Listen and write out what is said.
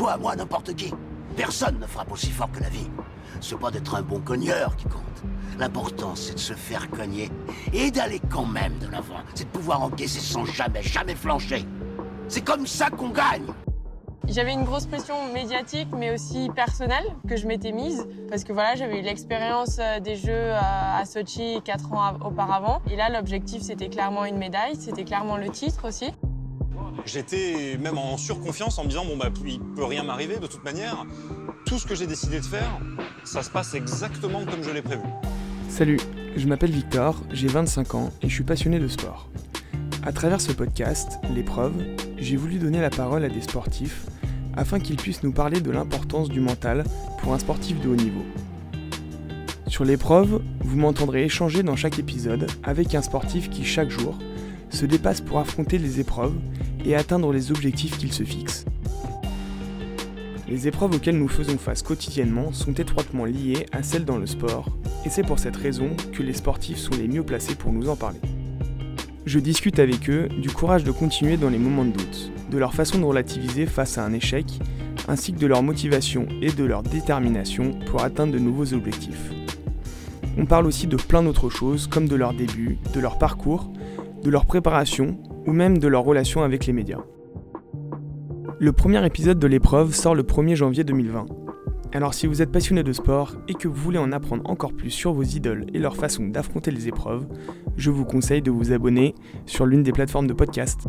Toi, moi, n'importe qui. Personne ne frappe aussi fort que la vie. C'est pas d'être un bon cogneur qui compte. L'important, c'est de se faire cogner et d'aller quand même de l'avant. C'est de pouvoir encaisser sans jamais, jamais flancher. C'est comme ça qu'on gagne. J'avais une grosse pression médiatique, mais aussi personnelle que je m'étais mise parce que voilà, j'avais eu l'expérience euh, des Jeux à Sochi quatre ans auparavant. Et là, l'objectif, c'était clairement une médaille, c'était clairement le titre aussi. J'étais même en surconfiance en me disant bon bah il peut rien m'arriver de toute manière. Tout ce que j'ai décidé de faire, ça se passe exactement comme je l'ai prévu. Salut, je m'appelle Victor, j'ai 25 ans et je suis passionné de sport. À travers ce podcast, l'épreuve, j'ai voulu donner la parole à des sportifs afin qu'ils puissent nous parler de l'importance du mental pour un sportif de haut niveau. Sur l'épreuve, vous m'entendrez échanger dans chaque épisode avec un sportif qui chaque jour se dépasse pour affronter les épreuves et atteindre les objectifs qu'il se fixe. Les épreuves auxquelles nous faisons face quotidiennement sont étroitement liées à celles dans le sport, et c'est pour cette raison que les sportifs sont les mieux placés pour nous en parler. Je discute avec eux du courage de continuer dans les moments de doute, de leur façon de relativiser face à un échec, ainsi que de leur motivation et de leur détermination pour atteindre de nouveaux objectifs. On parle aussi de plein d'autres choses comme de leur début, de leur parcours, de leur préparation ou même de leur relation avec les médias. Le premier épisode de l'épreuve sort le 1er janvier 2020. Alors si vous êtes passionné de sport et que vous voulez en apprendre encore plus sur vos idoles et leur façon d'affronter les épreuves, je vous conseille de vous abonner sur l'une des plateformes de podcast.